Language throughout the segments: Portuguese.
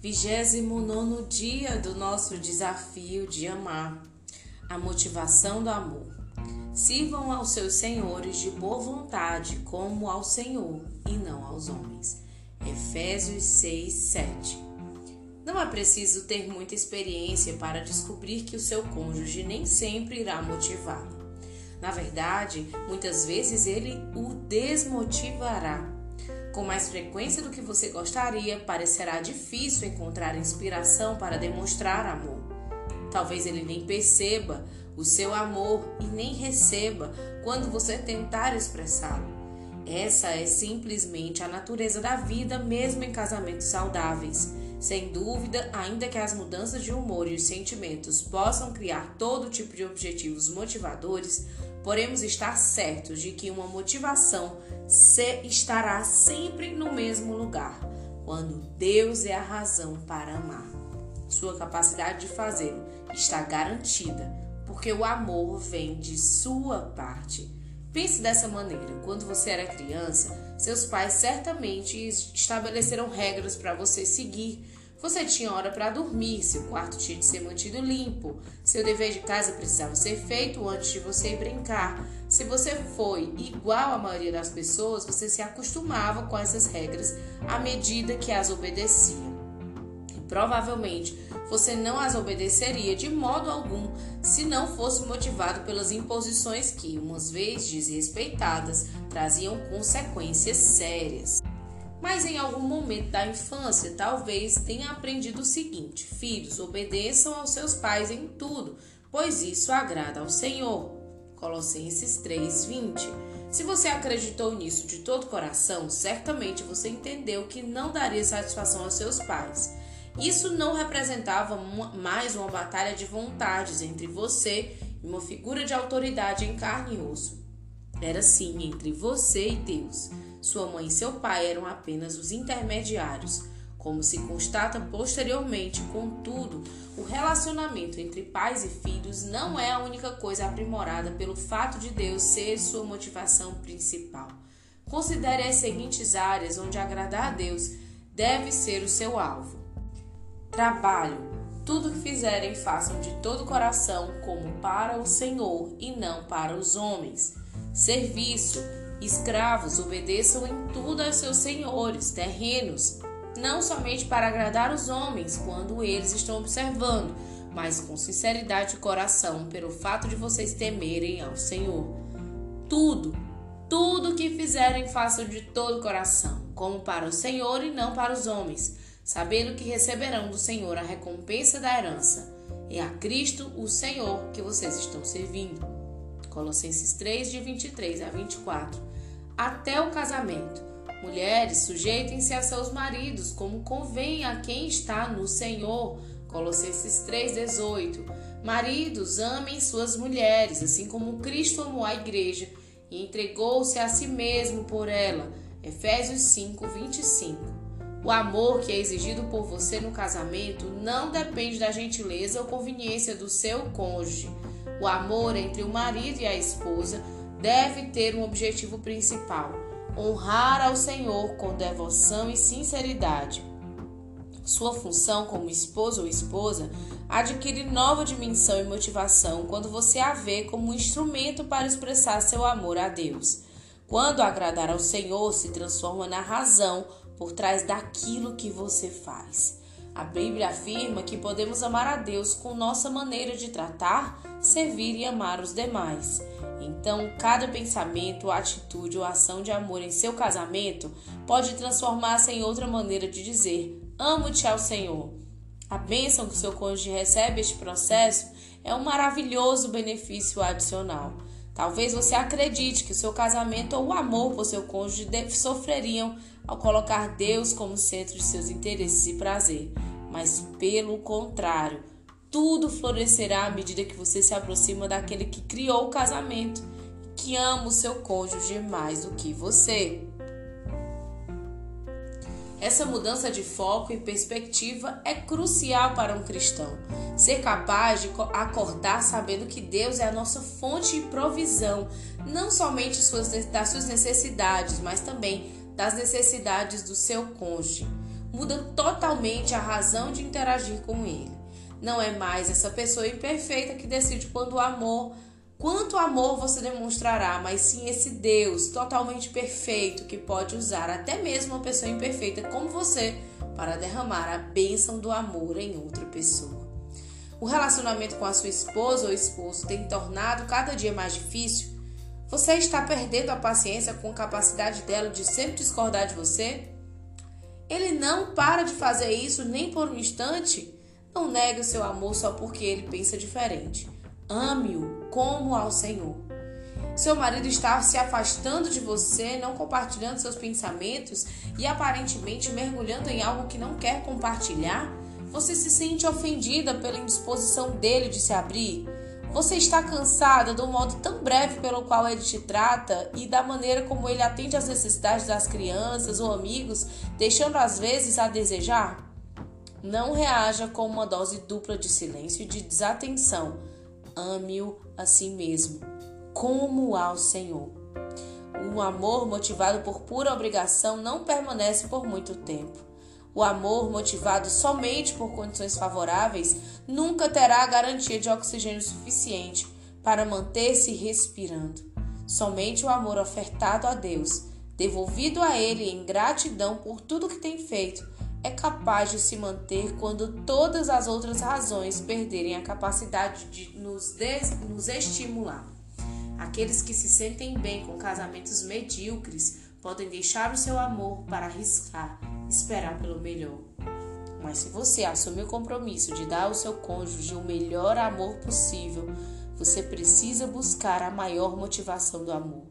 29 dia do nosso desafio de amar. A motivação do amor. Sirvam aos seus senhores de boa vontade, como ao Senhor e não aos homens. Efésios 6, 7. Não é preciso ter muita experiência para descobrir que o seu cônjuge nem sempre irá motivá-lo. Na verdade, muitas vezes ele o desmotivará com mais frequência do que você gostaria, parecerá difícil encontrar inspiração para demonstrar amor. Talvez ele nem perceba o seu amor e nem receba quando você tentar expressá-lo. Essa é simplesmente a natureza da vida, mesmo em casamentos saudáveis. Sem dúvida, ainda que as mudanças de humor e os sentimentos possam criar todo tipo de objetivos motivadores, Podemos estar certos de que uma motivação se estará sempre no mesmo lugar, quando Deus é a razão para amar. Sua capacidade de fazê-lo está garantida, porque o amor vem de sua parte. Pense dessa maneira: quando você era criança, seus pais certamente estabeleceram regras para você seguir você tinha hora para dormir, seu quarto tinha de ser mantido limpo, seu dever de casa precisava ser feito antes de você ir brincar. Se você foi igual à maioria das pessoas, você se acostumava com essas regras à medida que as obedecia. E provavelmente você não as obedeceria de modo algum se não fosse motivado pelas imposições que, umas vezes desrespeitadas, traziam consequências sérias mas em algum momento da infância talvez tenha aprendido o seguinte: Filhos, obedeçam aos seus pais em tudo, pois isso agrada ao Senhor. Colossenses 3:20. Se você acreditou nisso de todo coração, certamente você entendeu que não daria satisfação aos seus pais. Isso não representava mais uma batalha de vontades entre você e uma figura de autoridade em carne e osso. Era sim entre você e Deus. Sua mãe e seu pai eram apenas os intermediários. Como se constata posteriormente, contudo, o relacionamento entre pais e filhos não é a única coisa aprimorada pelo fato de Deus ser sua motivação principal. Considere as seguintes áreas onde agradar a Deus deve ser o seu alvo: trabalho. Tudo que fizerem, façam de todo o coração, como para o Senhor e não para os homens. Serviço Escravos, obedeçam em tudo aos seus senhores terrenos, não somente para agradar os homens quando eles estão observando, mas com sinceridade de coração, pelo fato de vocês temerem ao Senhor. Tudo, tudo que fizerem, façam de todo o coração, como para o Senhor e não para os homens, sabendo que receberão do Senhor a recompensa da herança. É a Cristo, o Senhor, que vocês estão servindo. Colossenses 3, de 23 a 24 até o casamento. Mulheres, sujeitem-se a seus maridos, como convém a quem está no Senhor. Colossenses 3,18. Maridos, amem suas mulheres, assim como Cristo amou a igreja e entregou-se a si mesmo por ela. Efésios 5, 25. O amor que é exigido por você no casamento não depende da gentileza ou conveniência do seu cônjuge. O amor entre o marido e a esposa deve ter um objetivo principal: honrar ao Senhor com devoção e sinceridade. Sua função como esposo ou esposa adquire nova dimensão e motivação quando você a vê como um instrumento para expressar seu amor a Deus. Quando agradar ao Senhor se transforma na razão por trás daquilo que você faz. A Bíblia afirma que podemos amar a Deus com nossa maneira de tratar, servir e amar os demais. Então, cada pensamento, atitude ou ação de amor em seu casamento pode transformar-se em outra maneira de dizer: Amo-te ao Senhor. A bênção que seu cônjuge recebe este processo é um maravilhoso benefício adicional. Talvez você acredite que o seu casamento ou o amor por seu cônjuge sofreriam ao colocar Deus como centro de seus interesses e prazer, mas pelo contrário, tudo florescerá à medida que você se aproxima daquele que criou o casamento, que ama o seu cônjuge mais do que você. Essa mudança de foco e perspectiva é crucial para um cristão. Ser capaz de acordar sabendo que Deus é a nossa fonte de provisão, não somente das suas necessidades, mas também das necessidades do seu cônjuge. muda totalmente a razão de interagir com ele. Não é mais essa pessoa imperfeita que decide quando o amor, quanto amor você demonstrará, mas sim esse Deus totalmente perfeito que pode usar até mesmo uma pessoa imperfeita como você para derramar a bênção do amor em outra pessoa. O relacionamento com a sua esposa ou esposo tem tornado cada dia mais difícil? Você está perdendo a paciência com a capacidade dela de sempre discordar de você? Ele não para de fazer isso nem por um instante? Não negue o seu amor só porque ele pensa diferente. Ame-o como ao Senhor. Seu marido está se afastando de você, não compartilhando seus pensamentos e aparentemente mergulhando em algo que não quer compartilhar? Você se sente ofendida pela indisposição dele de se abrir? Você está cansada do modo tão breve pelo qual ele te trata e da maneira como ele atende às necessidades das crianças ou amigos, deixando às vezes a desejar? Não reaja com uma dose dupla de silêncio e de desatenção. Ame-o a si mesmo, como ao Senhor. Um amor motivado por pura obrigação não permanece por muito tempo. O amor motivado somente por condições favoráveis nunca terá a garantia de oxigênio suficiente para manter-se respirando. Somente o amor ofertado a Deus, devolvido a Ele em gratidão por tudo que tem feito, é capaz de se manter quando todas as outras razões perderem a capacidade de nos, nos estimular. Aqueles que se sentem bem com casamentos medíocres podem deixar o seu amor para arriscar esperar pelo melhor. Mas se você assumir o compromisso de dar ao seu cônjuge o melhor amor possível, você precisa buscar a maior motivação do amor.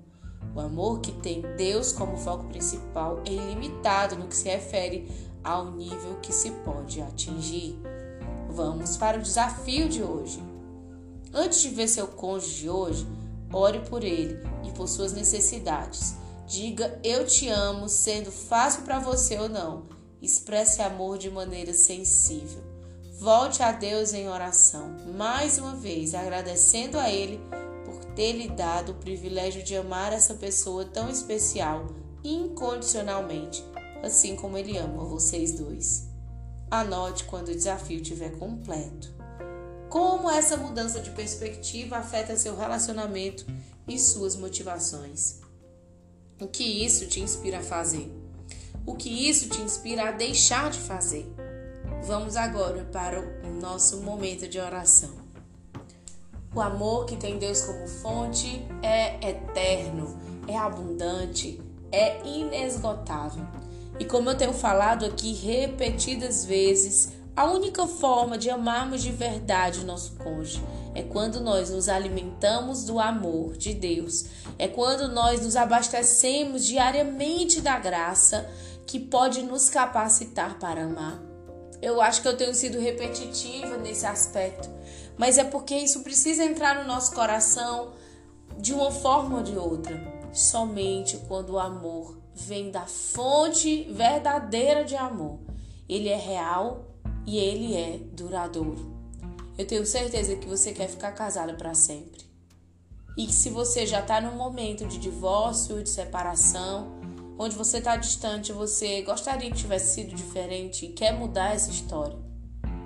O amor que tem Deus como foco principal é ilimitado no que se refere ao nível que se pode atingir. Vamos para o desafio de hoje. Antes de ver seu cônjuge hoje, ore por ele e por suas necessidades. Diga eu te amo, sendo fácil para você ou não. Expresse amor de maneira sensível. Volte a Deus em oração, mais uma vez agradecendo a Ele por ter lhe dado o privilégio de amar essa pessoa tão especial incondicionalmente, assim como Ele ama vocês dois. Anote quando o desafio estiver completo. Como essa mudança de perspectiva afeta seu relacionamento e suas motivações. O que isso te inspira a fazer? O que isso te inspira a deixar de fazer? Vamos agora para o nosso momento de oração. O amor que tem Deus como fonte é eterno, é abundante, é inesgotável. E como eu tenho falado aqui repetidas vezes, a única forma de amarmos de verdade o nosso cônjuge é quando nós nos alimentamos do amor de Deus, é quando nós nos abastecemos diariamente da graça que pode nos capacitar para amar. Eu acho que eu tenho sido repetitiva nesse aspecto, mas é porque isso precisa entrar no nosso coração de uma forma ou de outra. Somente quando o amor vem da fonte verdadeira de amor. Ele é real e ele é duradouro. Eu tenho certeza que você quer ficar casada para sempre. E que se você já está num momento de divórcio, de separação, onde você está distante, você gostaria que tivesse sido diferente e quer mudar essa história,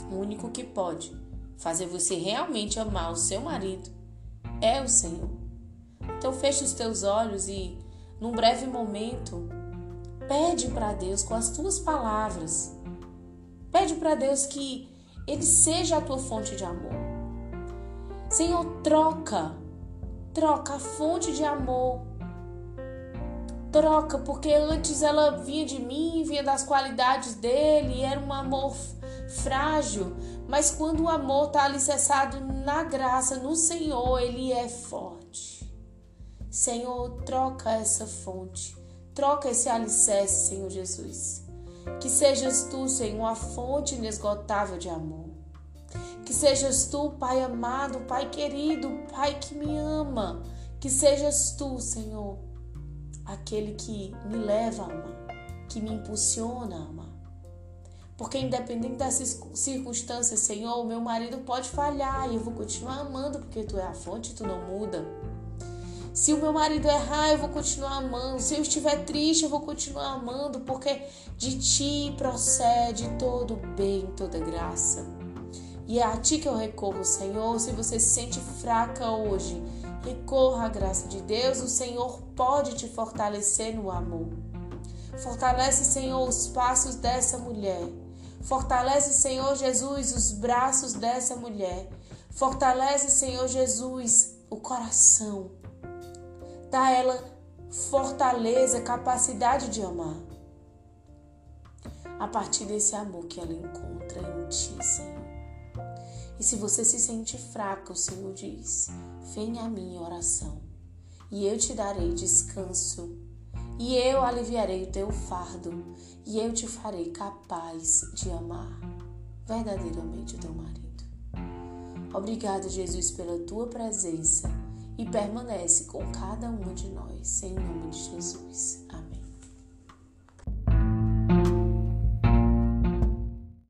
o único que pode fazer você realmente amar o seu marido é o Senhor. Então feche os teus olhos e, num breve momento, pede para Deus com as tuas palavras Pede para Deus que Ele seja a tua fonte de amor. Senhor, troca, troca a fonte de amor. Troca, porque antes ela vinha de mim, vinha das qualidades dele, era um amor frágil, mas quando o amor está alicerçado na graça, no Senhor, ele é forte. Senhor, troca essa fonte, troca esse alicerce, Senhor Jesus. Que sejas tu, Senhor, a fonte inesgotável de amor. Que sejas tu, Pai amado, Pai querido, Pai que me ama. Que sejas tu, Senhor, aquele que me leva a amar, que me impulsiona a amar. Porque independente das circunstâncias, Senhor, o meu marido pode falhar e eu vou continuar amando porque tu é a fonte, tu não muda. Se o meu marido errar, eu vou continuar amando. Se eu estiver triste, eu vou continuar amando, porque de ti procede todo bem, toda graça. E é a ti que eu recorro, Senhor. Se você se sente fraca hoje, recorra à graça de Deus. O Senhor pode te fortalecer no amor. Fortalece, Senhor, os passos dessa mulher. Fortalece, Senhor Jesus, os braços dessa mulher. Fortalece, Senhor Jesus, o coração. Dá a ela fortaleza, capacidade de amar. A partir desse amor que ela encontra em ti, Senhor. E se você se sente fraca, o Senhor diz: Venha a mim oração, e eu te darei descanso e eu aliviarei o teu fardo, e eu te farei capaz de amar verdadeiramente o teu marido. Obrigado, Jesus, pela tua presença e permanece com cada uma de nós, em nome de Jesus. Amém.